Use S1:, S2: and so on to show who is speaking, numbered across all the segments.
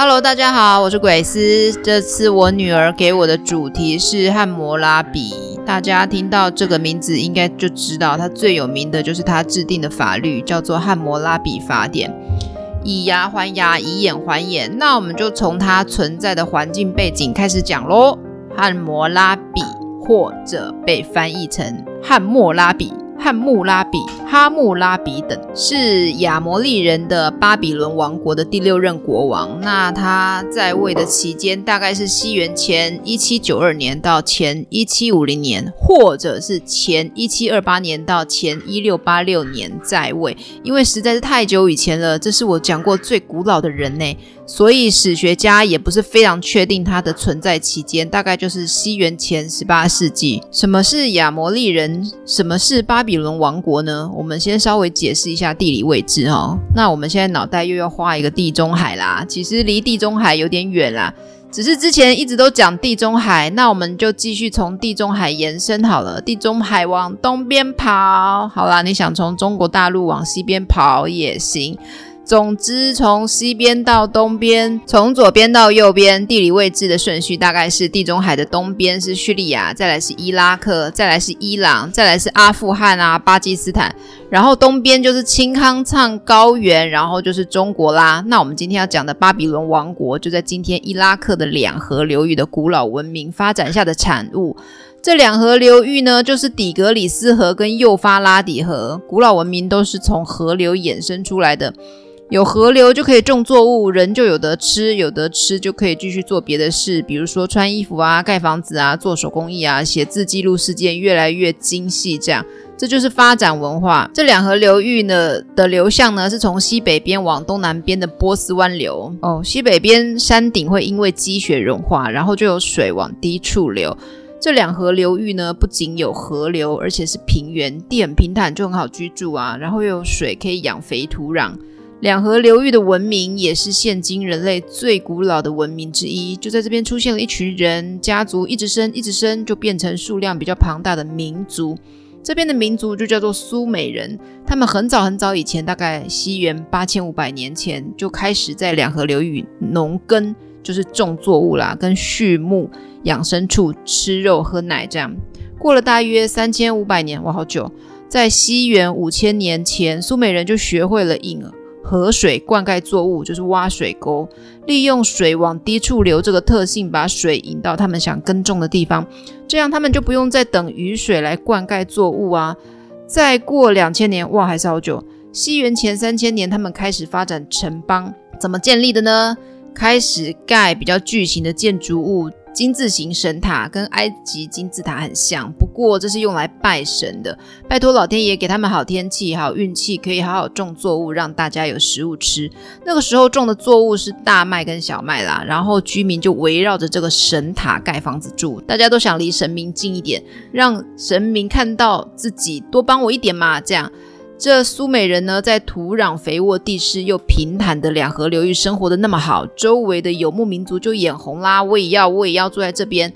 S1: Hello，大家好，我是鬼斯。这次我女儿给我的主题是汉谟拉比。大家听到这个名字，应该就知道它最有名的就是它制定的法律，叫做《汉谟拉比法典》，以牙还牙，以眼还眼。那我们就从它存在的环境背景开始讲喽。汉谟拉比，或者被翻译成汉莫拉比。汉穆拉比、哈穆拉比等是亚摩利人的巴比伦王国的第六任国王。那他在位的期间大概是西元前一七九二年到前一七五零年，或者是前一七二八年到前一六八六年在位。因为实在是太久以前了，这是我讲过最古老的人呢。所以史学家也不是非常确定他的存在期间，大概就是西元前十八世纪。什么是亚摩利人？什么是巴比伦王国呢？我们先稍微解释一下地理位置哦。那我们现在脑袋又要画一个地中海啦，其实离地中海有点远啦，只是之前一直都讲地中海，那我们就继续从地中海延伸好了。地中海往东边跑，好啦，你想从中国大陆往西边跑也行。总之，从西边到东边，从左边到右边，地理位置的顺序大概是：地中海的东边是叙利亚，再来是伊拉克，再来是伊朗，再来是阿富汗啊、巴基斯坦，然后东边就是青康藏高原，然后就是中国啦。那我们今天要讲的巴比伦王国，就在今天伊拉克的两河流域的古老文明发展下的产物。这两河流域呢，就是底格里斯河跟幼发拉底河，古老文明都是从河流衍生出来的。有河流就可以种作物，人就有得吃，有得吃就可以继续做别的事，比如说穿衣服啊、盖房子啊、做手工艺啊、写字记录事件，越来越精细。这样，这就是发展文化。这两河流域呢的流向呢，是从西北边往东南边的波斯湾流。哦，西北边山顶会因为积雪融化，然后就有水往低处流。这两河流域呢，不仅有河流，而且是平原，地很平坦，就很好居住啊。然后又有水可以养肥土壤。两河流域的文明也是现今人类最古老的文明之一。就在这边出现了一群人，家族一直生，一直生，就变成数量比较庞大的民族。这边的民族就叫做苏美人。他们很早很早以前，大概西元八千五百年前，就开始在两河流域农耕，就是种作物啦，跟畜牧、养牲畜、吃肉、喝奶这样。过了大约三千五百年，哇，好久！在西元五千年前，苏美人就学会了引河水灌溉作物，就是挖水沟，利用水往低处流这个特性，把水引到他们想耕种的地方，这样他们就不用再等雨水来灌溉作物啊。再过两千年，哇，还是好久。西元前三千年，他们开始发展城邦，怎么建立的呢？开始盖比较巨型的建筑物。金字形神塔跟埃及金字塔很像，不过这是用来拜神的，拜托老天爷给他们好天气、好运气，可以好好种作物，让大家有食物吃。那个时候种的作物是大麦跟小麦啦，然后居民就围绕着这个神塔盖房子住，大家都想离神明近一点，让神明看到自己多帮我一点嘛，这样。这苏美人呢，在土壤肥沃、地势又平坦的两河流域生活的那么好，周围的游牧民族就眼红啦。我也要，我也要住在这边。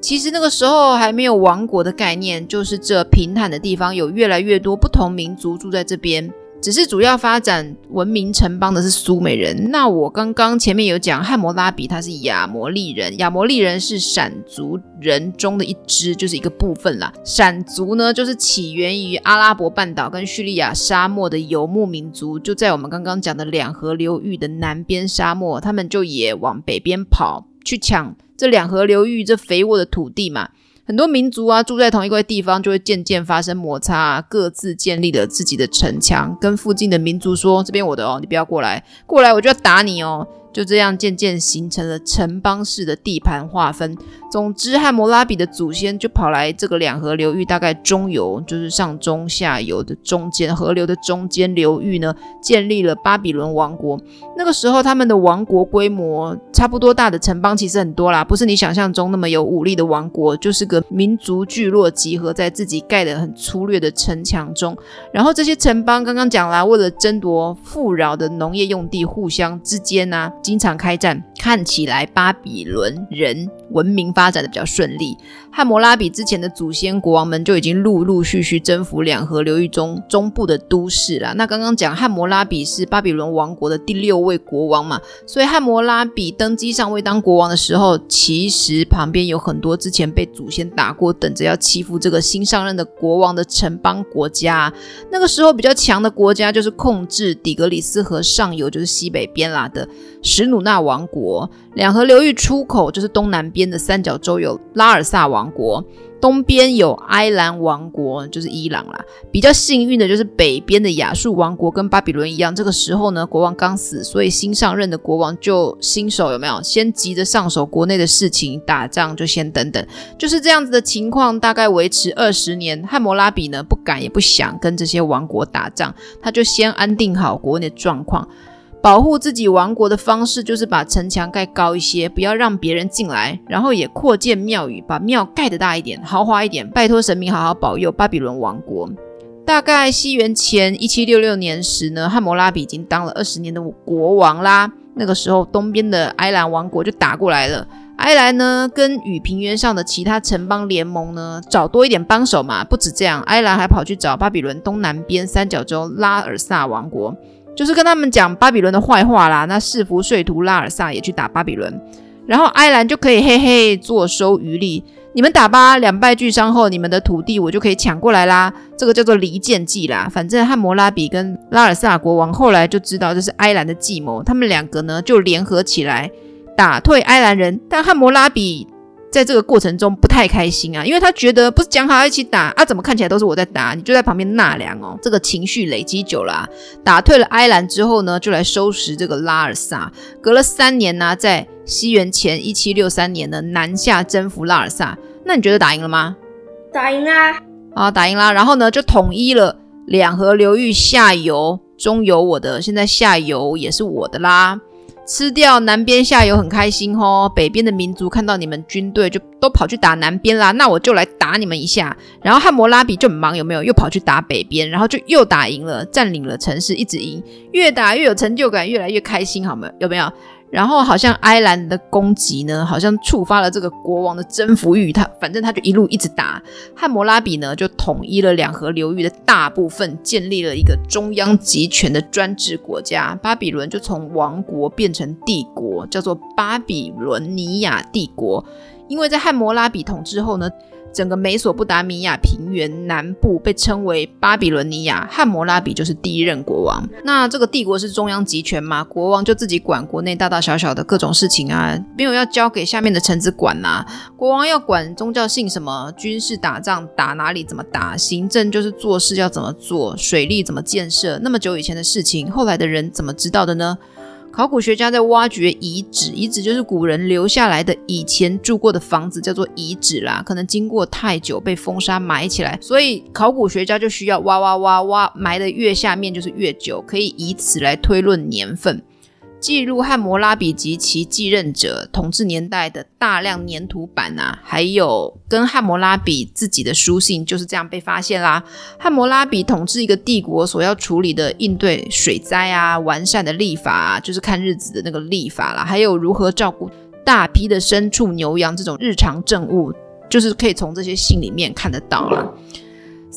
S1: 其实那个时候还没有王国的概念，就是这平坦的地方有越来越多不同民族住在这边。只是主要发展文明城邦的是苏美人。那我刚刚前面有讲汉谟拉比，他是亚摩利人。亚摩利人是闪族人中的一支，就是一个部分啦。闪族呢，就是起源于阿拉伯半岛跟叙利亚沙漠的游牧民族，就在我们刚刚讲的两河流域的南边沙漠，他们就也往北边跑去抢这两河流域这肥沃的土地嘛。很多民族啊，住在同一块地方，就会渐渐发生摩擦，各自建立了自己的城墙，跟附近的民族说：“这边我的哦，你不要过来，过来我就要打你哦。”就这样渐渐形成了城邦式的地盘划分。总之，汉谟拉比的祖先就跑来这个两河流域，大概中游，就是上中下游的中间河流的中间流域呢，建立了巴比伦王国。那个时候，他们的王国规模差不多大的城邦其实很多啦，不是你想象中那么有武力的王国，就是个民族聚落集合在自己盖的很粗略的城墙中。然后这些城邦刚刚讲啦，为了争夺富饶的农业用地，互相之间呢、经常开战，看起来巴比伦人文明发展的比较顺利。汉谟拉比之前的祖先国王们就已经陆陆续续征服两河流域中中部的都市了。那刚刚讲汉谟拉比是巴比伦王国的第六位国王嘛，所以汉谟拉比登基上位当国王的时候，其实旁边有很多之前被祖先打过，等着要欺负这个新上任的国王的城邦国家。那个时候比较强的国家就是控制底格里斯河上游，就是西北边啦的史努纳王国。两河流域出口就是东南边的三角洲有拉尔萨王国，东边有埃兰王国，就是伊朗啦。比较幸运的就是北边的亚述王国跟巴比伦一样，这个时候呢，国王刚死，所以新上任的国王就新手有没有？先急着上手国内的事情，打仗就先等等，就是这样子的情况，大概维持二十年。汉谟拉比呢，不敢也不想跟这些王国打仗，他就先安定好国内的状况。保护自己王国的方式就是把城墙盖高一些，不要让别人进来，然后也扩建庙宇，把庙盖得大一点，豪华一点，拜托神明好好保佑巴比伦王国。大概西元前一七六六年时呢，汉谟拉比已经当了二十年的国王啦。那个时候，东边的埃兰王国就打过来了。埃兰呢，跟与平原上的其他城邦联盟呢，找多一点帮手嘛。不止这样，埃兰还跑去找巴比伦东南边三角洲拉尔萨王国。就是跟他们讲巴比伦的坏话啦，那势福睡图拉尔萨也去打巴比伦，然后埃兰就可以嘿嘿坐收渔利。你们打吧，两败俱伤后，你们的土地我就可以抢过来啦。这个叫做离间计啦。反正汉谟拉比跟拉尔萨国王后来就知道这是埃兰的计谋，他们两个呢就联合起来打退埃兰人，但汉谟拉比。在这个过程中不太开心啊，因为他觉得不是讲好要一起打啊，怎么看起来都是我在打，你就在旁边纳凉哦。这个情绪累积久了啊，打退了埃兰之后呢，就来收拾这个拉尔萨。隔了三年呢，在西元前一七六三年呢，南下征服拉尔萨。那你觉得打赢了吗？
S2: 打赢啦！
S1: 啊，打赢啦！然后呢，就统一了两河流域下游，中游我的，现在下游也是我的啦。吃掉南边下游很开心哦，北边的民族看到你们军队就都跑去打南边啦，那我就来打你们一下。然后汉摩拉比就很忙，有没有？又跑去打北边，然后就又打赢了，占领了城市，一直赢，越打越有成就感，越来越开心，好没有？有没有？然后好像埃兰的攻击呢，好像触发了这个国王的征服欲。他反正他就一路一直打。汉谟拉比呢，就统一了两河流域的大部分，建立了一个中央集权的专制国家。巴比伦就从王国变成帝国，叫做巴比伦尼亚帝国。因为在汉谟拉比统治后呢。整个美索不达米亚平原南部被称为巴比伦尼亚，汉谟拉比就是第一任国王。那这个帝国是中央集权嘛？国王就自己管国内大大小小的各种事情啊，没有要交给下面的臣子管呐、啊。国王要管宗教信什么，军事打仗打哪里怎么打，行政就是做事要怎么做，水利怎么建设。那么久以前的事情，后来的人怎么知道的呢？考古学家在挖掘遗址，遗址就是古人留下来的以前住过的房子，叫做遗址啦。可能经过太久被风沙埋起来，所以考古学家就需要挖挖挖挖，埋的越下面就是越久，可以以此来推论年份。记录汉谟拉比及其继任者统治年代的大量粘土板啊，还有跟汉谟拉比自己的书信，就是这样被发现啦。汉谟拉比统治一个帝国所要处理的应对水灾啊、完善的立法啊，就是看日子的那个立法啦，还有如何照顾大批的牲畜牛羊这种日常政务，就是可以从这些信里面看得到啦。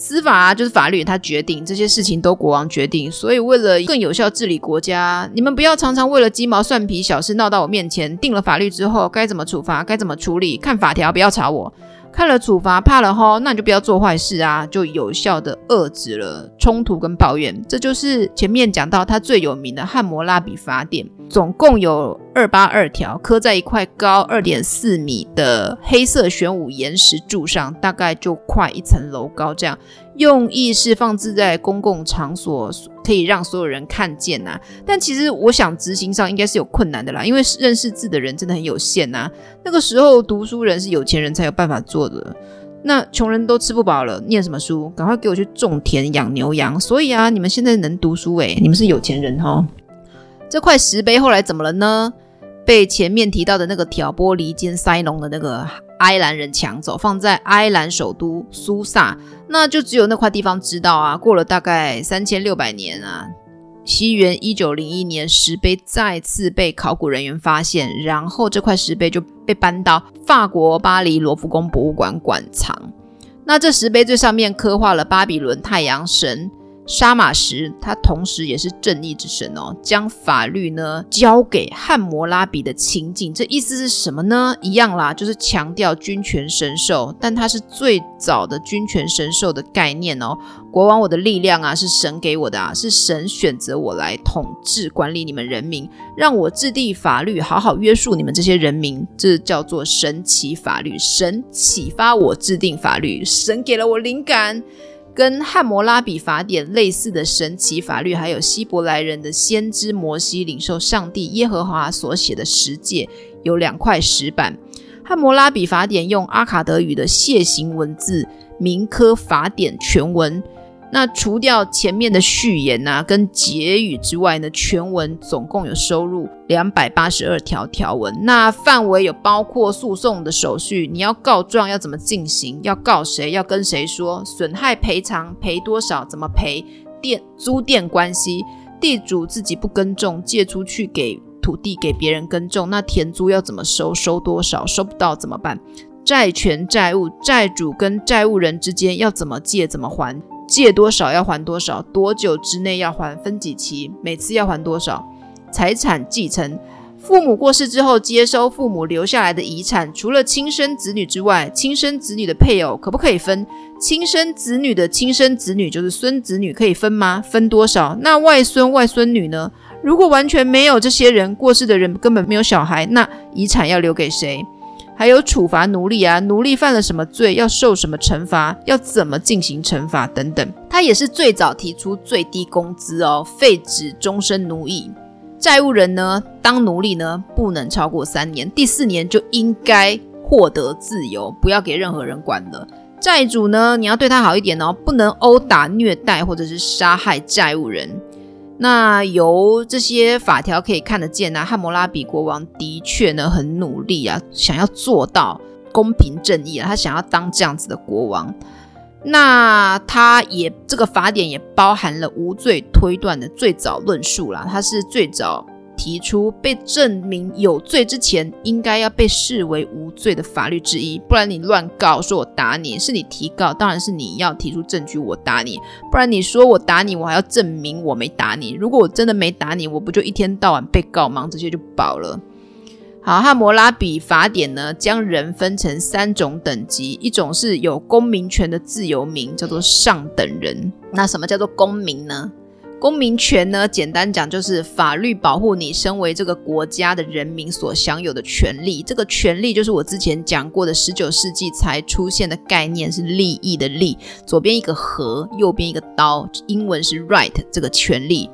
S1: 司法啊，就是法律，他决定这些事情都国王决定，所以为了更有效治理国家，你们不要常常为了鸡毛蒜皮小事闹到我面前。定了法律之后，该怎么处罚，该怎么处理，看法条，不要查我。看了处罚怕了吼，那你就不要做坏事啊，就有效的遏制了冲突跟抱怨。这就是前面讲到他最有名的汉谟拉比法典，总共有二八二条，刻在一块高二点四米的黑色玄武岩石柱上，大概就快一层楼高这样。用意是放置在公共场所，可以让所有人看见呐、但其实我想执行上应该是有困难的啦，因为认识字的人真的很有限呐、那个时候读书人是有钱人才有办法做的，那穷人都吃不饱了，念什么书？赶快给我去种田养牛羊。所以啊，你们现在能读书诶，你们是有钱人哦。这块石碑后来怎么了呢？被前面提到的那个挑拨离间、塞农的那个。埃兰人抢走，放在埃兰首都苏萨，那就只有那块地方知道啊。过了大概三千六百年啊，西元一九零一年，石碑再次被考古人员发现，然后这块石碑就被搬到法国巴黎罗浮宫博物馆馆藏。那这石碑最上面刻画了巴比伦太阳神。沙马什，他同时也是正义之神哦，将法律呢交给汉谟拉比的情景，这意思是什么呢？一样啦，就是强调君权神授，但它是最早的君权神授的概念哦。国王，我的力量啊，是神给我的啊，是神选择我来统治管理你们人民，让我制定法律，好好约束你们这些人民，这叫做神启法律。神启发我制定法律，神给了我灵感。跟汉摩拉比法典类似的神奇法律，还有希伯来人的先知摩西领受上帝耶和华所写的十诫，有两块石板。汉摩拉比法典用阿卡德语的楔形文字，铭刻法典全文。那除掉前面的序言啊跟结语之外呢，全文总共有收入两百八十二条条文。那范围有包括诉讼的手续，你要告状要怎么进行，要告谁，要跟谁说，损害赔偿赔多少，怎么赔，店租店关系，地主自己不耕种，借出去给土地给别人耕种，那田租要怎么收，收多少，收不到怎么办？债权债务，债主跟债务人之间要怎么借怎么还？借多少要还多少，多久之内要还，分几期，每次要还多少？财产继承，父母过世之后接收父母留下来的遗产，除了亲生子女之外，亲生子女的配偶可不可以分？亲生子女的亲生子女就是孙子女可以分吗？分多少？那外孙外孙女呢？如果完全没有这些人，过世的人根本没有小孩，那遗产要留给谁？还有处罚奴隶啊，奴隶犯了什么罪，要受什么惩罚，要怎么进行惩罚等等。他也是最早提出最低工资哦，废止终身奴役。债务人呢，当奴隶呢，不能超过三年，第四年就应该获得自由，不要给任何人管了。债主呢，你要对他好一点哦，不能殴打、虐待或者是杀害债务人。那由这些法条可以看得见啊，汉谟拉比国王的确呢很努力啊，想要做到公平正义啊，他想要当这样子的国王。那他也这个法典也包含了无罪推断的最早论述啦，他是最早。提出被证明有罪之前，应该要被视为无罪的法律之一，不然你乱告说我打你，是你提告，当然是你要提出证据我打你，不然你说我打你，我还要证明我没打你。如果我真的没打你，我不就一天到晚被告，忙这些就饱了。好，汉谟拉比法典呢，将人分成三种等级，一种是有公民权的自由民，叫做上等人。那什么叫做公民呢？公民权呢，简单讲就是法律保护你身为这个国家的人民所享有的权利。这个权利就是我之前讲过的，十九世纪才出现的概念，是利益的利，左边一个和，右边一个刀，英文是 right。这个权利，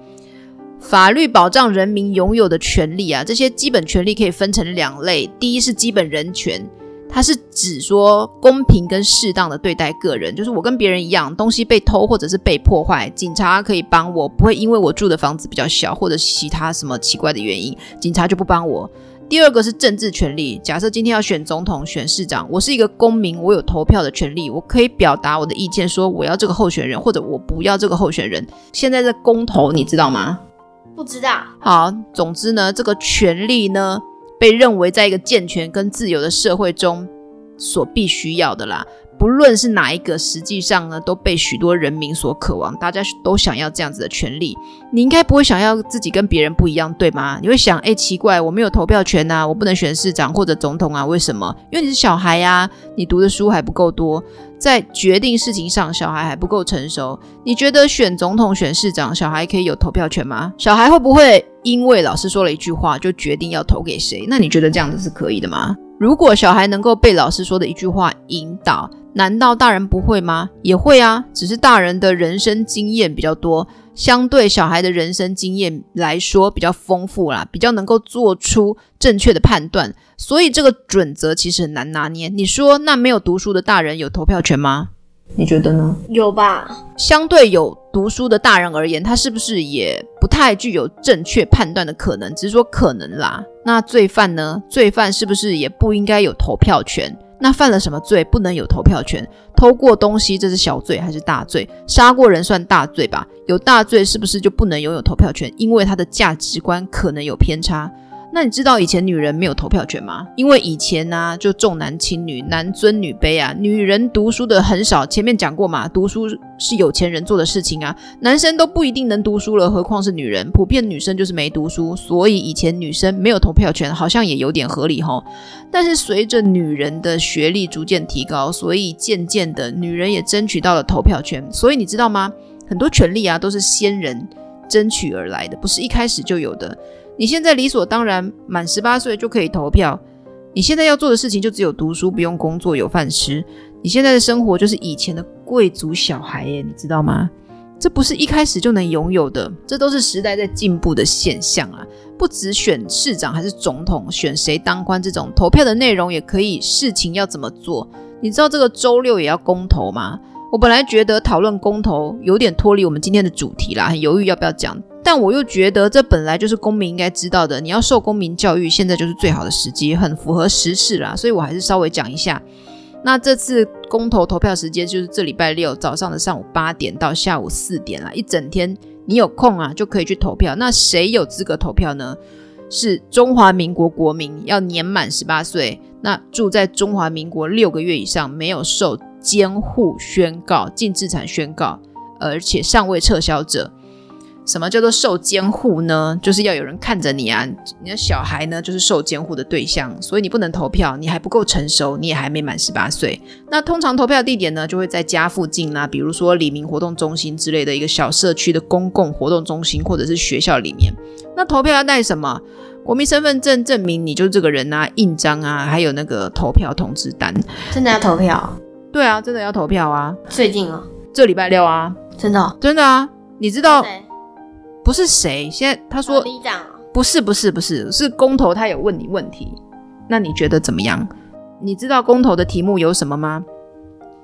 S1: 法律保障人民拥有的权利啊，这些基本权利可以分成两类，第一是基本人权。它是指说公平跟适当的对待个人，就是我跟别人一样，东西被偷或者是被破坏，警察可以帮我，不会因为我住的房子比较小或者其他什么奇怪的原因，警察就不帮我。第二个是政治权利，假设今天要选总统、选市长，我是一个公民，我有投票的权利，我可以表达我的意见，说我要这个候选人或者我不要这个候选人。现在在公投，你知道吗？
S2: 不知道。
S1: 好，总之呢，这个权利呢。被认为在一个健全跟自由的社会中所必须要的啦，不论是哪一个，实际上呢都被许多人民所渴望，大家都想要这样子的权利。你应该不会想要自己跟别人不一样，对吗？你会想，哎，奇怪，我没有投票权呐，我不能选市长或者总统啊，为什么？因为你是小孩呀，你读的书还不够多。在决定事情上，小孩还不够成熟。你觉得选总统、选市长，小孩可以有投票权吗？小孩会不会因为老师说了一句话就决定要投给谁？那你觉得这样子是可以的吗？如果小孩能够被老师说的一句话引导，难道大人不会吗？也会啊，只是大人的人生经验比较多。相对小孩的人生经验来说比较丰富啦，比较能够做出正确的判断，所以这个准则其实很难拿捏。你说那没有读书的大人有投票权吗？你觉得呢？
S2: 有吧。
S1: 相对有读书的大人而言，他是不是也不太具有正确判断的可能？只是说可能啦。那罪犯呢？罪犯是不是也不应该有投票权？那犯了什么罪不能有投票权？偷过东西这是小罪还是大罪？杀过人算大罪吧？有大罪是不是就不能拥有投票权？因为他的价值观可能有偏差。那你知道以前女人没有投票权吗？因为以前呢、就重男轻女，男尊女卑啊，女人读书的很少。前面讲过嘛，读书是有钱人做的事情啊，男生都不一定能读书了，何况是女人？普遍女生就是没读书，所以以前女生没有投票权，好像也有点合理齁。但是随着女人的学历逐渐提高，所以渐渐的女人也争取到了投票权。所以你知道吗？很多权利啊，都是先人争取而来的，不是一开始就有的。你现在理所当然满十八岁就可以投票，你现在要做的事情就只有读书，不用工作，有饭吃。你现在的生活就是以前的贵族小孩耶，你知道吗？这不是一开始就能拥有的，这都是时代在进步的现象啊！不只选市长还是总统，选谁当官这种投票的内容也可以，事情要怎么做？你知道这个周六也要公投吗？我本来觉得讨论公投有点脱离我们今天的主题啦，很犹豫要不要讲。但我又觉得这本来就是公民应该知道的，你要受公民教育，现在就是最好的时机，很符合时事啦，所以我还是稍微讲一下。那这次公投投票时间就是这礼拜六早上的上午八点到下午四点啦，一整天你有空啊就可以去投票。那谁有资格投票呢？是中华民国国民，要年满十八岁，那住在中华民国六个月以上，没有受监护宣告、禁治产宣告，而且尚未撤销者。什么叫做受监护呢？就是要有人看着你啊！你的小孩呢，就是受监护的对象，所以你不能投票，你还不够成熟，你也还没满十八岁。那通常投票地点呢，就会在家附近啊，比如说里民活动中心之类的一个小社区的公共活动中心，或者是学校里面。那投票要带什么？国民身份证证明你就是这个人啊，印章啊，还有那个投票通知单。
S2: 真的要投票？
S1: 对啊，真的要投票啊！
S2: 最近啊，
S1: 这礼拜六啊，
S2: 真的、哦，
S1: 真的啊！你知道？不是谁？现在他说不是不是不是是公投，他有问你问题，那你觉得怎么样？你知道公投的题目有什么吗？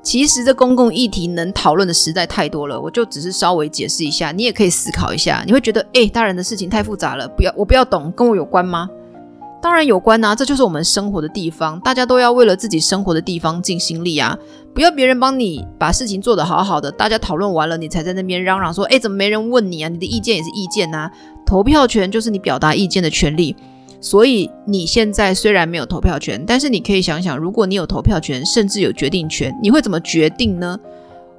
S1: 其实这公共议题能讨论的实在太多了，我就只是稍微解释一下，你也可以思考一下。你会觉得诶，大人的事情太复杂了，不要我不要懂，跟我有关吗？当然有关啊，这就是我们生活的地方，大家都要为了自己生活的地方尽心力啊！不要别人帮你把事情做得好好的，大家讨论完了，你才在那边嚷嚷说：“诶，怎么没人问你啊？你的意见也是意见呐！”投票权就是你表达意见的权利，所以你现在虽然没有投票权，但是你可以想想，如果你有投票权，甚至有决定权，你会怎么决定呢？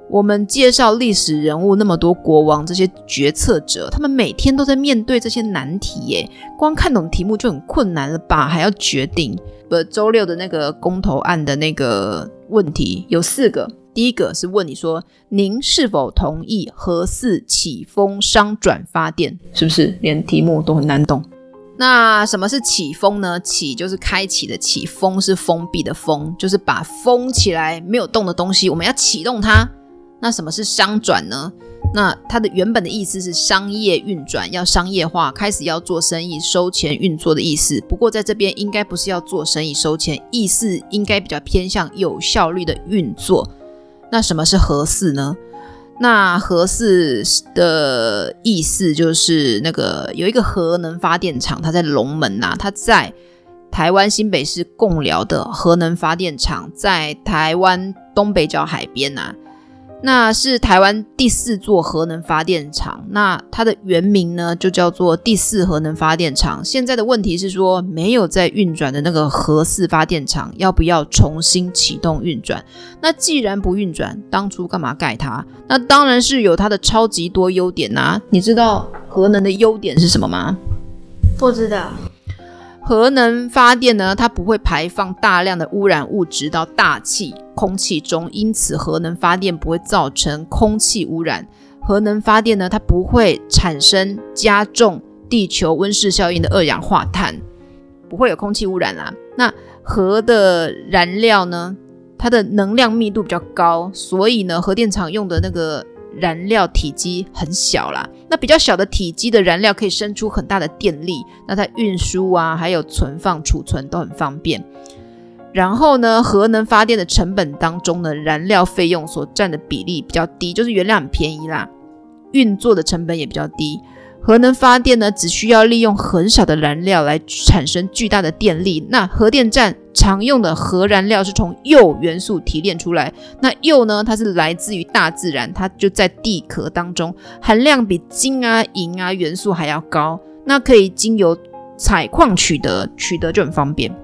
S1: 我们介绍历史人物那么多国王，这些决策者，他们每天都在面对这些难题耶，光看懂题目就很困难了吧？还要决定。不，周六的那个公投案的那个问题有四个，第一个是问你说，您是否同意核四启封商转发电？是不是连题目都很难懂？那什么是启封呢？启就是开启的启，封是封闭的封，就是把封起来没有动的东西，我们要启动它。那什么是商转呢？那它的原本的意思是商业运转，要商业化，开始要做生意、收钱、运作的意思。不过在这边应该不是要做生意、收钱，意思应该比较偏向有效率的运作。那什么是核四呢？那核四的意思就是那个有一个核能发电厂，它在龙门呐、啊，它在台湾新北市贡寮的核能发电厂，在台湾东北角海边呐、啊。那是台湾第四座核能发电厂，那它的原名呢就叫做第四核能发电厂。现在的问题是说，没有在运转的那个核四发电厂要不要重新启动运转？那既然不运转，当初干嘛盖它？那当然是有它的超级多优点呐、你知道核能的优点是什么吗？
S2: 不知道。
S1: 核能发电呢，它不会排放大量的污染物质到大气、空气中，因此核能发电不会造成空气污染。核能发电呢，它不会产生加重地球温室效应的二氧化碳，不会有空气污染啦。那核的燃料呢，它的能量密度比较高，所以呢，核电厂用的那个。燃料体积很小啦，那比较小的体积的燃料可以生出很大的电力，那它运输啊，还有存放、储存都很方便。然后呢，核能发电的成本当中呢，燃料费用所占的比例比较低，就是原料很便宜啦，运作的成本也比较低。核能发电呢，只需要利用很少的燃料来产生巨大的电力。那核电站常用的核燃料是从铀元素提炼出来。那铀呢，它是来自于大自然，它就在地壳当中，含量比金啊、银啊元素还要高。那可以经由采矿取得，取得就很方便。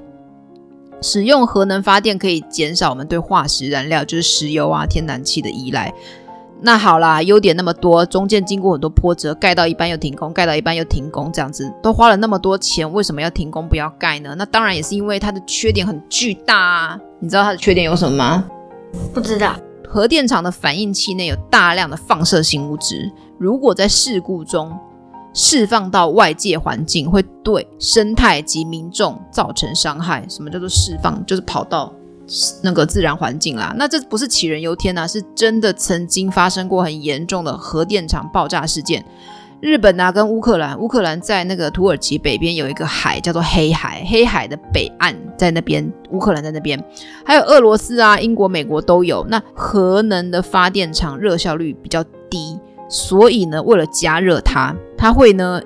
S1: 使用核能发电可以减少我们对化石燃料，就是石油啊、天然气的依赖。那好啦，优点那么多，中间经过很多波折，盖到一半又停工，盖到一半又停工，这样子都花了那么多钱，为什么要停工不要盖呢？那当然也是因为它的缺点很巨大啊。你知道它的缺点有什么吗？
S2: 不知道。
S1: 核电厂的反应器内有大量的放射性物质，如果在事故中释放到外界环境，会对生态及民众造成伤害。什么叫做释放？就是跑到。那个自然环境啦，那这不是杞人忧天呐、啊，是真的曾经发生过很严重的核电厂爆炸事件。日本啊，跟乌克兰，乌克兰在那个土耳其北边有一个海叫做黑海，黑海的北岸在那边，乌克兰在那边，还有俄罗斯啊、英国、美国都有。那核能的发电厂热效率比较低，所以呢，为了加热它，它会呢，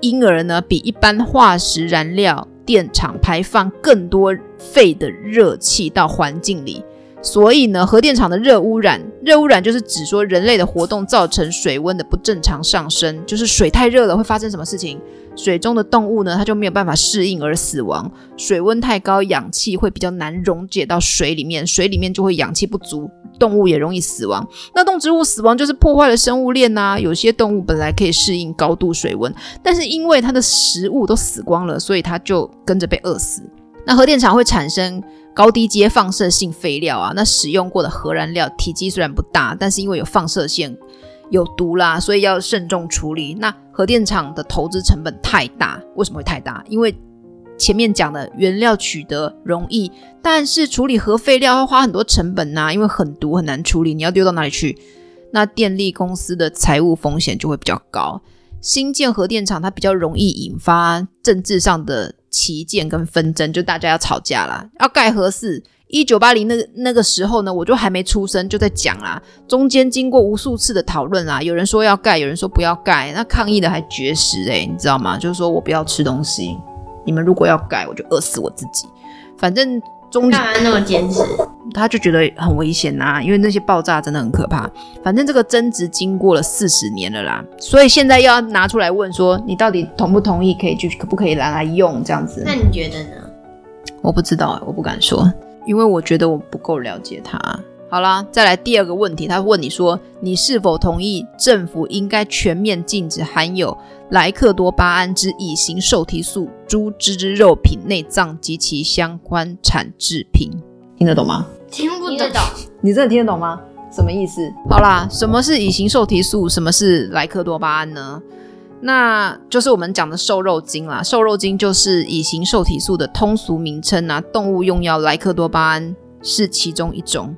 S1: 因而呢，比一般化石燃料。电厂排放更多废的热气到环境里，所以呢，核电厂的热污染，热污染就是指说人类的活动造成水温的不正常上升，就是水太热了会发生什么事情？水中的动物呢，它就没有办法适应而死亡。水温太高，氧气会比较难溶解到水里面，水里面就会氧气不足。动物也容易死亡，那动植物死亡就是破坏了生物链呐、有些动物本来可以适应高度水温，但是因为它的食物都死光了，所以它就跟着被饿死。那核电厂会产生高低阶放射性废料啊，那使用过的核燃料体积虽然不大，但是因为有放射线有毒啦，所以要慎重处理。那核电厂的投资成本太大，为什么会太大？因为前面讲的原料取得容易，但是处理核废料要花很多成本呐、因为很毒很难处理，你要丢到哪里去？那电力公司的财务风险就会比较高。新建核电厂它比较容易引发政治上的旗舰跟纷争，就大家要吵架啦。要盖核四，一九八零那个那个时候呢，我就还没出生就在讲啦，中间经过无数次的讨论啦，有人说要盖，有人说不要盖，那抗议的还绝食诶、你知道吗？就是说我不要吃东西。你们如果要盖，我就饿死我自己。反正中
S2: 间那么坚持？
S1: 他就觉得很危险呐、啊，因为那些爆炸真的很可怕。反正这个争执经过了四十年了啦，所以现在又要拿出来问说，你到底同不同意可以去，可不可以拿来用这样子？
S2: 那你觉得呢？
S1: 我不知道，我不敢说，因为我觉得我不够了解他。好啦，再来第二个问题，他问你说，你是否同意政府应该全面禁止含有莱克多巴胺之乙型受体素猪脂肉品、内脏及其相关产制品？听得懂吗？
S2: 听不得懂。
S1: 你真的听得懂吗？什么意思？好啦，什么是乙型受体素？什么是莱克多巴胺呢？那就是我们讲的瘦肉精啦。瘦肉精就是乙型受体素的通俗名称啊。动物用药莱克多巴胺是其中一种。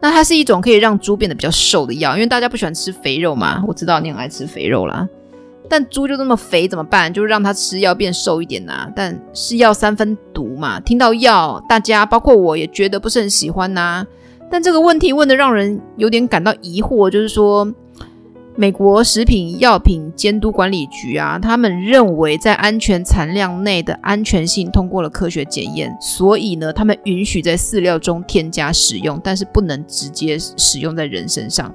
S1: 那它是一种可以让猪变得比较瘦的药，因为大家不喜欢吃肥肉嘛。我知道你很爱吃肥肉啦，但猪就这么肥怎么办？就让它吃药变瘦一点呐、但是药三分毒嘛，听到药，大家包括我也觉得不是很喜欢呐、但这个问题问得让人有点感到疑惑，就是说。美国食品药品监督管理局啊，他们认为在安全残量内的安全性通过了科学检验，所以呢，他们允许在饲料中添加使用，但是不能直接使用在人身上。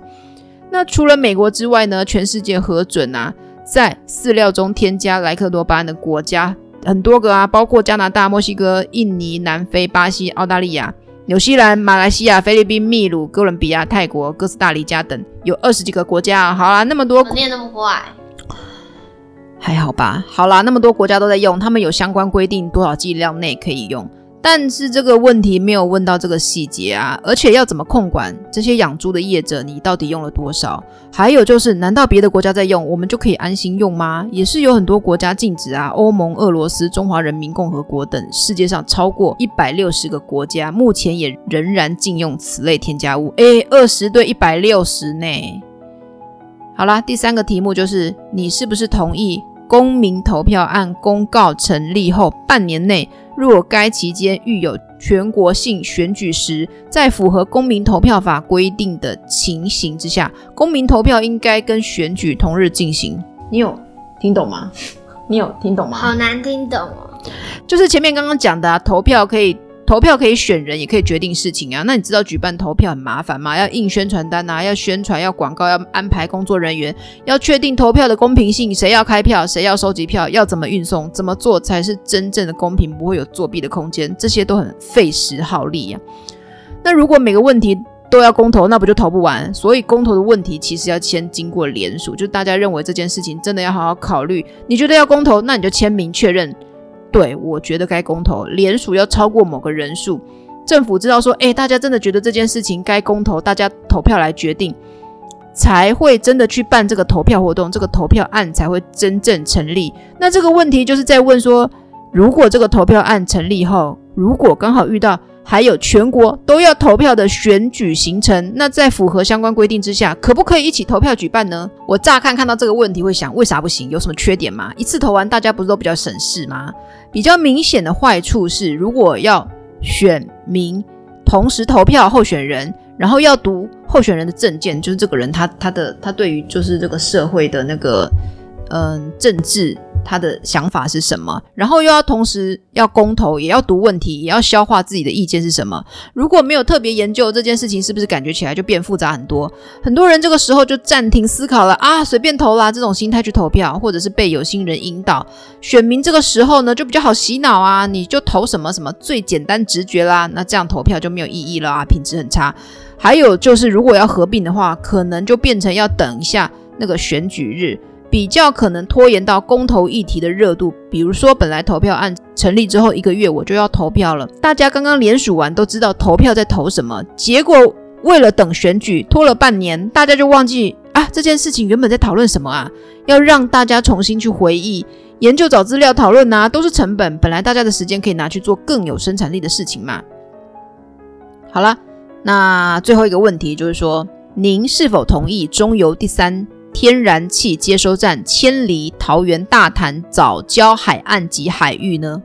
S1: 那除了美国之外呢，全世界核准啊，在饲料中添加莱克多巴胺的国家很多个啊，包括加拿大、墨西哥、印尼、南非、巴西、澳大利亚。纽西兰、马来西亚、菲律宾、秘鲁、哥伦比亚、泰国、哥斯达黎加等，有二十几个国家啊。好啦，那么多，
S2: 念那么快，
S1: 还好吧？好啦，那么多国家都在用，他们有相关规定，多少剂量内可以用。但是这个问题没有问到这个细节啊，而且要怎么控管这些养猪的业者？你到底用了多少？还有就是，难道别的国家在用，我们就可以安心用吗？也是有很多国家禁止啊，欧盟、俄罗斯、中华人民共和国等世界上超过一百六十个国家，目前也仍然禁用此类添加物。诶，二十对一百六十呢？好啦，第三个题目就是，你是不是同意公民投票案公告成立后半年内？若该期间遇有全国性选举时，在符合公民投票法规定的情形之下，公民投票应该跟选举同日进行。你有听懂吗？你有听懂吗？
S2: 好难听懂哦。
S1: 就是前面刚刚讲的啊，投票可以。投票可以选人，也可以决定事情啊。那你知道举办投票很麻烦吗？要印宣传单啊，要宣传，要广告，要安排工作人员，要确定投票的公平性，谁要开票，谁要收集票，要怎么运送，怎么做才是真正的公平，不会有作弊的空间，这些都很费时耗力呀、啊。那如果每个问题都要公投，那不就投不完？所以公投的问题其实要先经过联署，就大家认为这件事情真的要好好考虑。你觉得要公投，那你就签名确认。对，我觉得该公投，联署要超过某个人数，政府知道说，诶，大家真的觉得这件事情该公投，大家投票来决定，才会真的去办这个投票活动，这个投票案才会真正成立。那这个问题就是在问说，如果这个投票案成立后，如果刚好遇到还有全国都要投票的选举行程，那在符合相关规定之下，可不可以一起投票举办呢？我乍看看到这个问题会想，为啥不行？有什么缺点吗？一次投完，大家不是都比较省事吗？比较明显的坏处是，如果要选民同时投票候选人，然后要读候选人的证件，就是这个人他他的他对于就是这个社会的那个嗯政治。他的想法是什么？然后又要同时要公投，也要读问题，也要消化自己的意见是什么？如果没有特别研究这件事情，是不是感觉起来就变复杂很多？很多人这个时候就暂停思考了啊，随便投啦，这种心态去投票，或者是被有心人引导，选民这个时候呢就比较好洗脑啊，你就投什么什么最简单直觉啦，那这样投票就没有意义了啊，品质很差。还有就是如果要合并的话，可能就变成要等一下那个选举日。比较可能拖延到公投议题的热度，比如说本来投票案成立之后一个月我就要投票了，大家刚刚联署完都知道投票在投什么，结果为了等选举拖了半年，大家就忘记啊这件事情原本在讨论什么啊，要让大家重新去回忆、研究、找资料、讨论啊，都是成本。本来大家的时间可以拿去做更有生产力的事情嘛。好了，那最后一个问题就是说，您是否同意中油第三天然气接收站迁离桃园大潭早礁海岸及海域呢？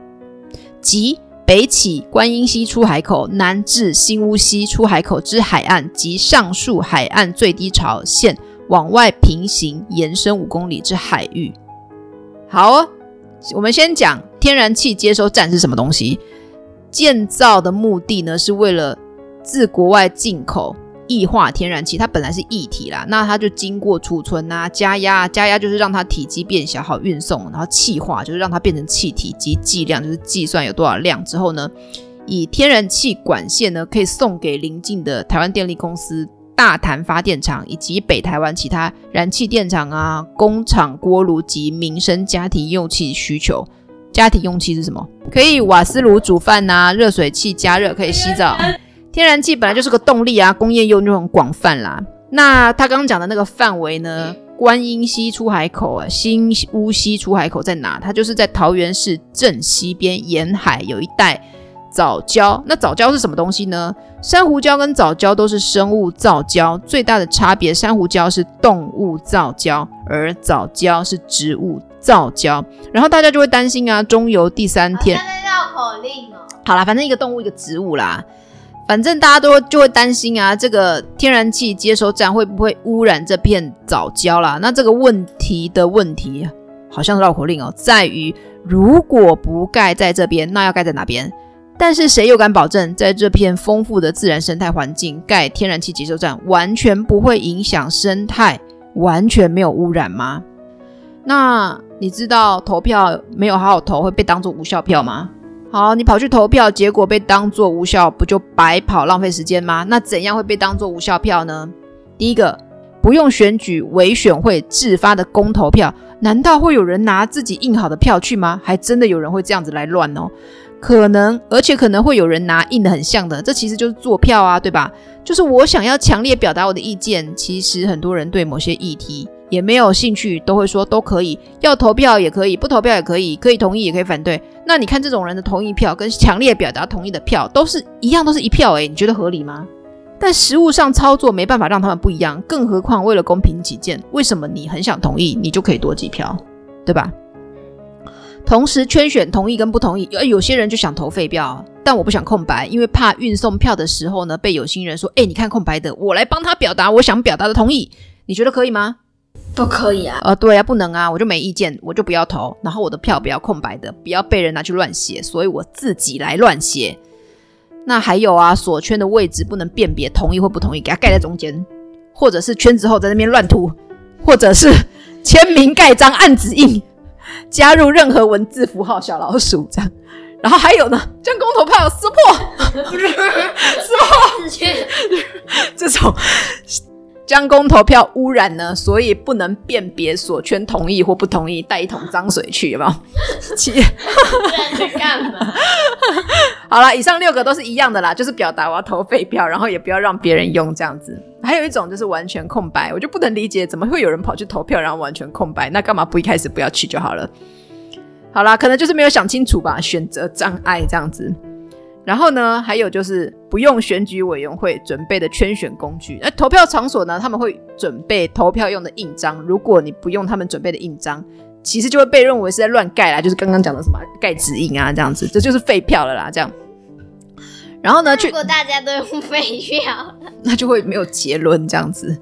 S1: 即北起观音溪出海口，南至新乌溪出海口之海岸及上述海岸最低潮线往外平行延伸五公里之海域。好哦，我们先讲天然气接收站是什么东西。建造的目的呢，是为了自国外进口。液化天然气，它本来是液体啦，那它就经过储存啊、加压，加压就是让它体积变小，好运送，然后气化就是让它变成气体及计量，就是计算有多少量之后呢，以天然气管线呢可以送给邻近的台湾电力公司、大潭发电厂以及北台湾其他燃气电厂啊、工厂锅炉及民生家庭用气需求。家庭用气是什么？可以瓦斯炉煮饭啊，热水器加热，可以洗澡。天然气本来就是个动力啊，工业用就很广泛啦。那他刚刚讲的那个范围呢？观音溪出海口啊，新乌溪出海口在哪？它就是在桃园市正西边沿海有一带藻礁。那藻礁是什么东西呢？珊瑚礁跟藻礁都是生物造礁，最大的差别，珊瑚礁是动物造礁，而藻礁是植物造礁。然后大家就会担心啊，中游第三天。
S2: 在绕口令哦。
S1: 好啦，反正一个动物一个植物啦。反正大家都就会担心啊，这个天然气接收站会不会污染这片藻礁啦？那这个问题的问题好像绕口令哦，在于如果不盖在这边，那要盖在哪边？但是谁又敢保证在这片丰富的自然生态环境盖天然气接收站完全不会影响生态，完全没有污染吗？那你知道投票没有好好投会被当作无效票吗？好，你跑去投票，结果被当作无效，不就白跑浪费时间吗？那怎样会被当作无效票呢？第一个，不用选举委选会自发的公投票，难道会有人拿自己印好的票去吗？还真的有人会这样子来乱哦，可能，而且可能会有人拿印得很像的，这其实就是作票啊，对吧？就是我想要强烈表达我的意见，其实很多人对某些议题。也没有兴趣，都会说都可以，要投票也可以，不投票也可以，可以同意也可以反对。那你看这种人的同意票跟强烈表达同意的票都是一样，都是一票诶，你觉得合理吗？但实务上操作没办法让他们不一样，更何况为了公平起见，为什么你很想同意，你就可以多几票，对吧？同时圈选同意跟不同意，有有些人就想投废票，但我不想空白，因为怕运送票的时候呢，被有心人说，诶，你看空白的，我来帮他表达我想表达的同意，你觉得可以吗？
S2: 不可以啊。
S1: 呃，对啊，不能啊，我就没意见，我就不要投，然后我的票不要空白的，不要被人拿去乱写，所以我自己来乱写。那还有啊，锁圈的位置不能辨别同意或不同意，给它盖在中间，或者是圈之后在那边乱涂，或者是签名盖章按指印，加入任何文字符号小老鼠这样。然后还有呢，将公投票撕破，撕破，这种。将公投票污染呢，所以不能辨别所圈同意或不同意，带一桶脏水去，有没有？去干嘛？好了，以上六个都是一样的啦，就是表达我要投废票，然后也不要让别人用这样子。还有一种就是完全空白，我就不能理解怎么会有人跑去投票，然后完全空白，那干嘛不一开始不要去就好了？好啦，可能就是没有想清楚吧，选择障碍这样子。然后呢，还有就是不用选举委员会准备的圈选工具。那投票场所呢，他们会准备投票用的印章。如果你不用他们准备的印章，其实就会被认为是在乱盖啦，就是刚刚讲的什么盖指印啊，这样子，这就是废票了啦。这样。然后呢，
S2: 如果大家都用废票，
S1: 那就会没有结论这样子。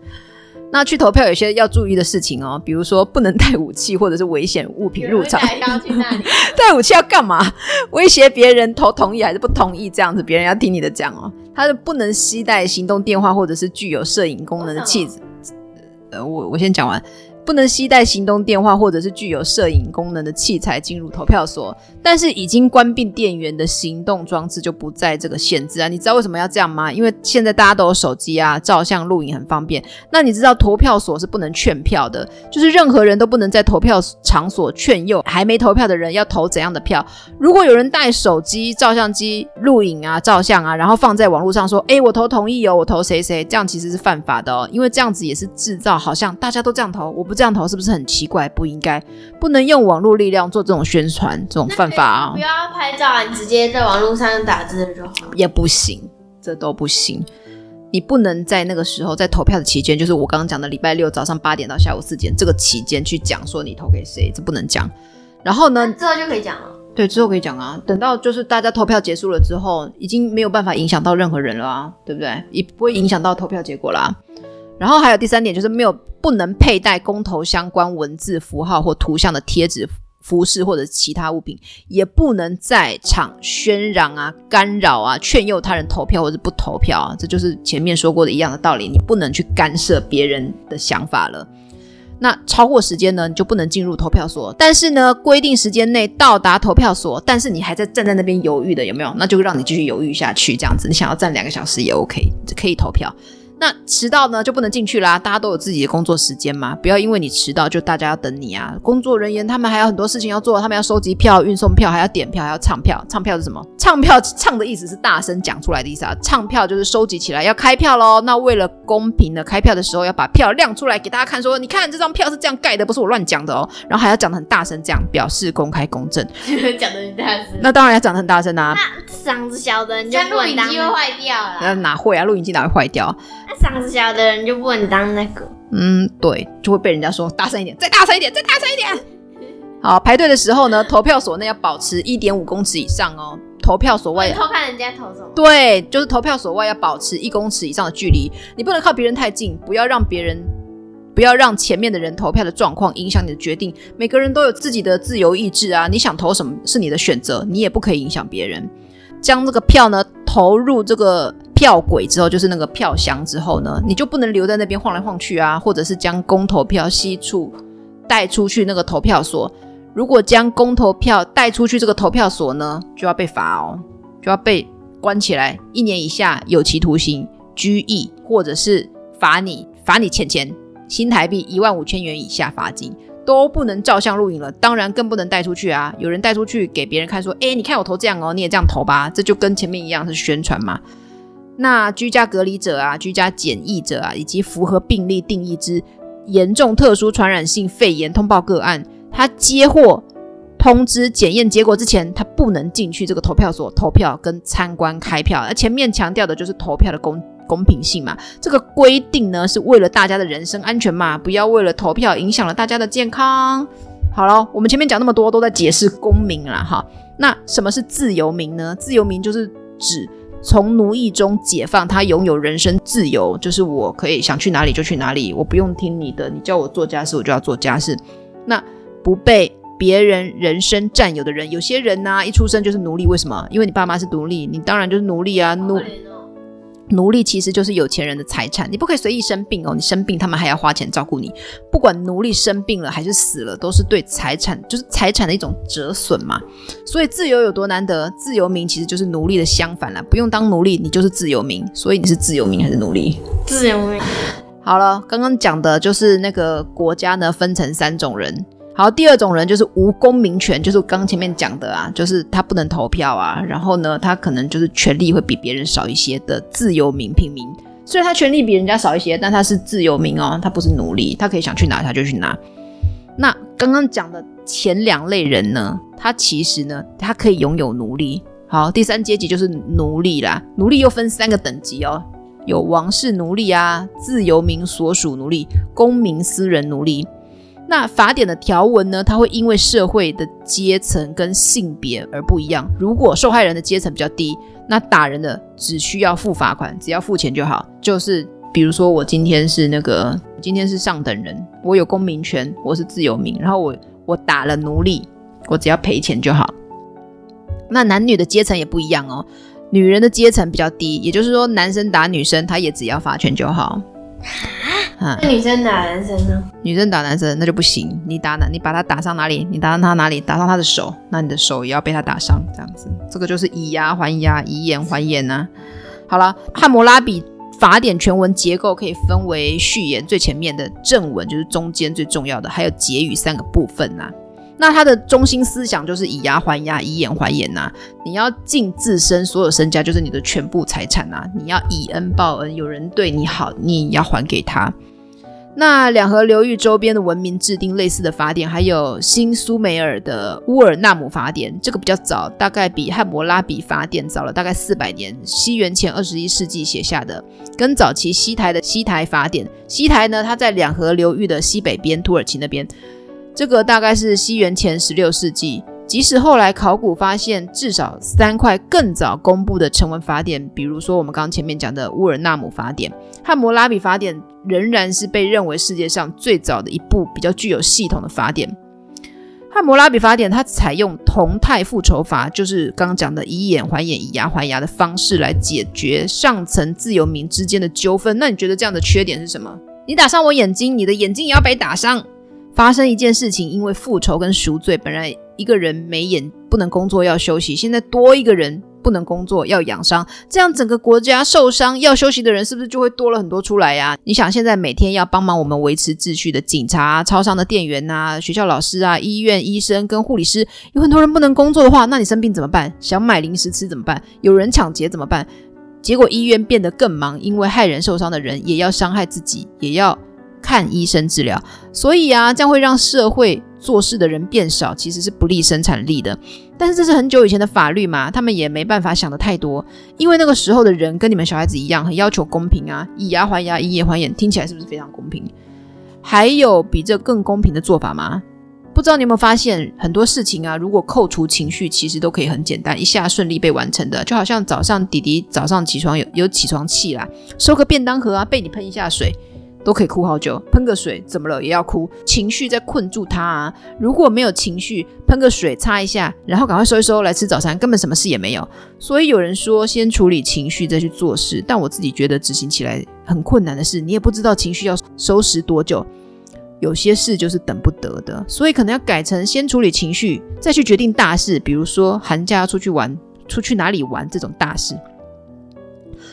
S1: 那去投票有些要注意的事情哦，比如说不能带武器或者是危险物品入场。带武器要干嘛？威胁别人投同意还是不同意？这样子别人要听你的讲哦。他是不能携带行动电话或者是具有摄影功能的器材。呃，我我先讲完。不能携带行动电话或者是具有摄影功能的器材进入投票所，但是已经关闭电源的行动装置就不在这个限制啊！你知道为什么要这样吗？因为现在大家都有手机啊，照相录影很方便。那你知道投票所是不能劝票的，就是任何人都不能在投票场所劝诱还没投票的人要投怎样的票。如果有人带手机、照相机录影啊、照相啊，然后放在网络上说：“诶，我投同意哦，我投谁谁”，这样其实是犯法的哦，因为这样子也是制造好像大家都这样投，我不这样投是不是很奇怪？不应该，不能用网络力量做这种宣传，这种犯法啊！
S2: 不要拍照啊，你直接在网络上打字就好。
S1: 也不行，这都不行。你不能在那个时候，在投票的期间，就是我刚刚讲的礼拜六早上八点到下午四点这个期间去讲说你投给谁，这不能讲。然后呢，
S2: 之后就可以讲了。
S1: 对，之后可以讲啊。等到就是大家投票结束了之后，已经没有办法影响到任何人了啊，对不对？也不会影响到投票结果啦。然后还有第三点，就是没有不能佩戴公投相关文字符号或图像的贴纸、服饰或者其他物品，也不能在场喧嚷啊、干扰啊、劝诱他人投票或者不投票啊。这就是前面说过的一样的道理，你不能去干涉别人的想法了。那超过时间呢，你就不能进入投票所。但是呢，规定时间内到达投票所，但是你还在站在那边犹豫的，有没有？那就让你继续犹豫下去，这样子。你想要站两个小时也 OK，可以投票。那迟到呢就不能进去啦，大家都有自己的工作时间嘛，不要因为你迟到就大家要等你啊。工作人员他们还有很多事情要做，他们要收集票、运送票，还要点票，还要唱票。唱票是什么？唱票唱的意思是大声讲出来的意思啊。唱票就是收集起来要开票喽。那为了公平的开票的时候，要把票亮出来给大家看，说你看这张票是这样盖的，不是我乱讲的哦。然后还要讲的很大声，这样表示公开公正。
S2: 讲的很大声，
S1: 那当然要讲的很大声啊。
S2: 那嗓子小的，你就录影机会坏掉了。
S1: 那哪会啊？录影机哪会坏掉？
S2: 嗓子小的人就不能当那个，
S1: 嗯，对，就会被人家说大声一点，再大声一点，再大声一点。好，排队的时候呢，投票所内要保持一点五公尺以上哦。投票所外，
S2: 偷看人家投什么？
S1: 对，就是投票所外要保持一公尺以上的距离，你不能靠别人太近，不要让别人，不要让前面的人投票的状况影响你的决定。每个人都有自己的自由意志啊，你想投什么是你的选择，你也不可以影响别人。将这个票呢投入这个。票轨之后就是那个票箱之后呢，你就不能留在那边晃来晃去啊，或者是将公投票吸出带出去那个投票所。如果将公投票带出去这个投票所呢，就要被罚哦，就要被关起来一年以下有期徒刑、拘役，或者是罚你罚你钱钱，新台币一万五千元以下罚金，都不能照相录影了。当然更不能带出去啊，有人带出去给别人看说，诶，你看我投这样哦，你也这样投吧，这就跟前面一样是宣传嘛。那居家隔离者啊，居家检疫者啊，以及符合病例定义之严重特殊传染性肺炎通报个案，他接获通知检验结果之前，他不能进去这个投票所投票跟参观开票。而前面强调的就是投票的公公平性嘛，这个规定呢是为了大家的人身安全嘛，不要为了投票影响了大家的健康。好了，我们前面讲那么多都在解释公民了哈。那什么是自由民呢？自由民就是指。从奴役中解放，他拥有人身自由，就是我可以想去哪里就去哪里，我不用听你的，你叫我做家事我就要做家事。那不被别人人身占有的人，有些人呐、一出生就是奴隶，为什么？因为你爸妈是奴隶，你当然就是奴隶啊，奴。奴隶其实就是有钱人的财产，你不可以随意生病哦。你生病，他们还要花钱照顾你。不管奴隶生病了还是死了，都是对财产，就是财产的一种折损嘛。所以自由有多难得？自由民其实就是奴隶的相反啦。不用当奴隶，你就是自由民。所以你是自由民还是奴隶？
S2: 自由民。
S1: 好了，刚刚讲的就是那个国家呢，分成三种人。好，第二种人就是无公民权，就是我刚前面讲的啊，就是他不能投票啊，然后呢，他可能就是权利会比别人少一些的自由民平民。虽然他权利比人家少一些，但他是自由民哦，他不是奴隶，他可以想去哪他就去哪。那刚刚讲的前两类人呢，他其实呢，他可以拥有奴隶。好，第三阶级就是奴隶啦，奴隶又分三个等级哦，有王室奴隶啊，自由民所属奴隶，公民私人奴隶。那法典的条文呢，它会因为社会的阶层跟性别而不一样。如果受害人的阶层比较低，那打人的只需要付罚款，只要付钱就好。就是比如说，我今天是那个，今天是上等人，我有公民权，我是自由民，然后我我打了奴隶，我只要赔钱就好。那男女的阶层也不一样哦，女人的阶层比较低，也就是说，男生打女生，他也只要罚钱就好。
S2: 啊，那女生打男生呢？
S1: 女生打男生那就不行。你打男，你把他打伤哪里？你打伤他哪里？打伤他的手，那你的手也要被他打伤。这样子，这个就是以牙还牙，以眼还眼呐、啊。好了，汉谟拉比法典全文结构可以分为序言最前面的正文，就是中间最重要的，还有结语三个部分呐、啊。那他的中心思想就是以牙还牙，以眼还眼呐、你要尽自身所有身家，就是你的全部财产呐、啊。你要以恩报恩，有人对你好，你要还给他。那两河流域周边的文明制定类似的法典，还有新苏美尔的乌尔纳姆法典，这个比较早，大概比汉谟拉比法典早了大概四百年，西元前二十一世纪写下的，跟早期西台的西台法典。西台呢，它在两河流域的西北边，土耳其那边，这个大概是西元前十六世纪。即使后来考古发现至少三块更早公布的成文法典，比如说我们刚前面讲的乌尔纳姆法典，汉谟拉比法典仍然是被认为世界上最早的一部比较具有系统的法典。汉谟拉比法典它采用同态复仇法，就是刚刚讲的以眼还眼、以牙还牙的方式来解决上层自由民之间的纠纷。那你觉得这样的缺点是什么？你打伤我眼睛，你的眼睛也要被打伤。发生一件事情，因为复仇跟赎罪，本来一个人没眼不能工作要休息，现在多一个人不能工作要养伤，这样整个国家受伤要休息的人是不是就会多了很多出来呀？你想现在每天要帮忙我们维持秩序的警察、超商的店员呐、学校老师啊、医院医生跟护理师，有很多人不能工作的话，那你生病怎么办？想买零食吃怎么办？有人抢劫怎么办？结果医院变得更忙，因为害人受伤的人也要伤害自己，也要。看医生治疗，所以啊，这样会让社会做事的人变少，其实是不利生产力的。但是这是很久以前的法律嘛，他们也没办法想得太多，因为那个时候的人跟你们小孩子一样，很要求公平啊，以牙还牙，以眼还眼，听起来是不是非常公平？还有比这更公平的做法吗？不知道你有没有发现，很多事情啊，如果扣除情绪，其实都可以很简单，一下顺利被完成的。就好像早上弟弟早上起床有有起床气啦，收个便当盒啊，被你喷一下水。都可以哭好久，喷个水怎么了也要哭，情绪在困住他啊！如果没有情绪，喷个水擦一下，然后赶快收一收来吃早餐，根本什么事也没有。所以有人说先处理情绪再去做事，但我自己觉得执行起来很困难的事，你也不知道情绪要收拾多久，有些事就是等不得的，所以可能要改成先处理情绪，再去决定大事，比如说寒假要出去玩，出去哪里玩这种大事。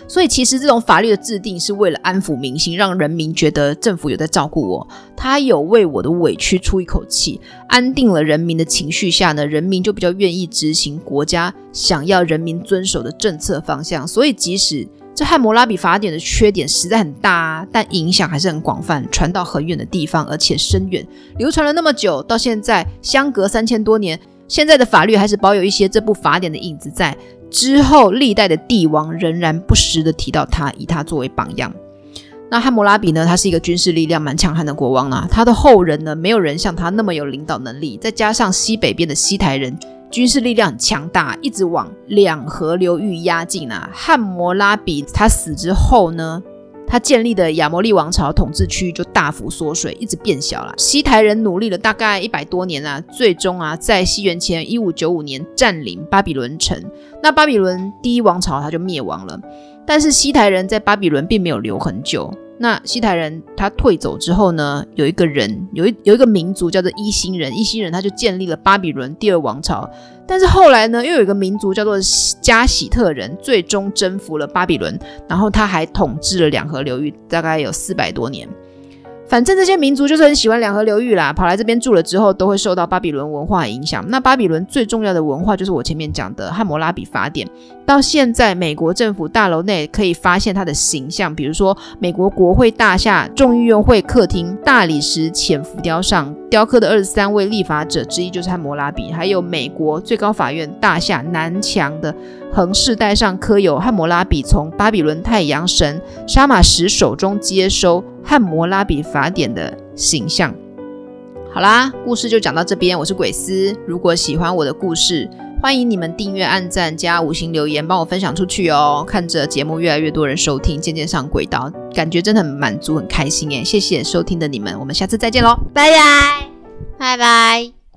S1: 所以，其实这种法律的制定是为了安抚民心，让人民觉得政府有在照顾我，他有为我的委屈出一口气，安定了人民的情绪下呢，人民就比较愿意执行国家想要人民遵守的政策方向。所以，即使这汉谟拉比法典的缺点实在很大啊，但影响还是很广泛，传到很远的地方，而且深远，流传了那么久，到现在相隔三千多年，现在的法律还是保有一些这部法典的影子在。之后，历代的帝王仍然不时地提到他，以他作为榜样。那汉谟拉比呢？他是一个军事力量蛮强悍的国王啊。他的后人呢，没有人像他那么有领导能力。再加上西北边的西台人军事力量很强大，一直往两河流域压境啊。汉谟拉比他死之后呢，他建立的亚摩利王朝统治区域就大幅缩水，一直变小了。西台人努力了大概一百多年啊，最终啊，在西元前一五九五年占领巴比伦城。那巴比伦第一王朝他就灭亡了，但是西台人在巴比伦并没有留很久。那西台人他退走之后呢，有一个人，有一有一个民族叫做伊星人，伊星人他就建立了巴比伦第二王朝。但是后来呢，又有一个民族叫做加喜特人，最终征服了巴比伦，然后他还统治了两河流域，大概有四百多年。反正这些民族就是很喜欢两河流域啦，跑来这边住了之后，都会受到巴比伦文化影响。那巴比伦最重要的文化就是我前面讲的汉谟拉比法典。到现在，美国政府大楼内可以发现它的形象，比如说美国国会大厦、众议院会客厅、大理石浅浮雕上雕刻的二十三位立法者之一就是汉谟拉比，还有美国最高法院大厦南墙的横饰带上刻有汉谟拉比从巴比伦太阳神沙马什手中接收。汉谟拉比法典的形象。好啦，故事就讲到这边。我是鬼斯，如果喜欢我的故事，欢迎你们订阅、按赞、加五星留言，帮我分享出去哦。看着节目越来越多人收听，渐渐上轨道，感觉真的很满足、很开心耶！谢谢收听的你们，我们下次再见喽，拜拜，拜拜。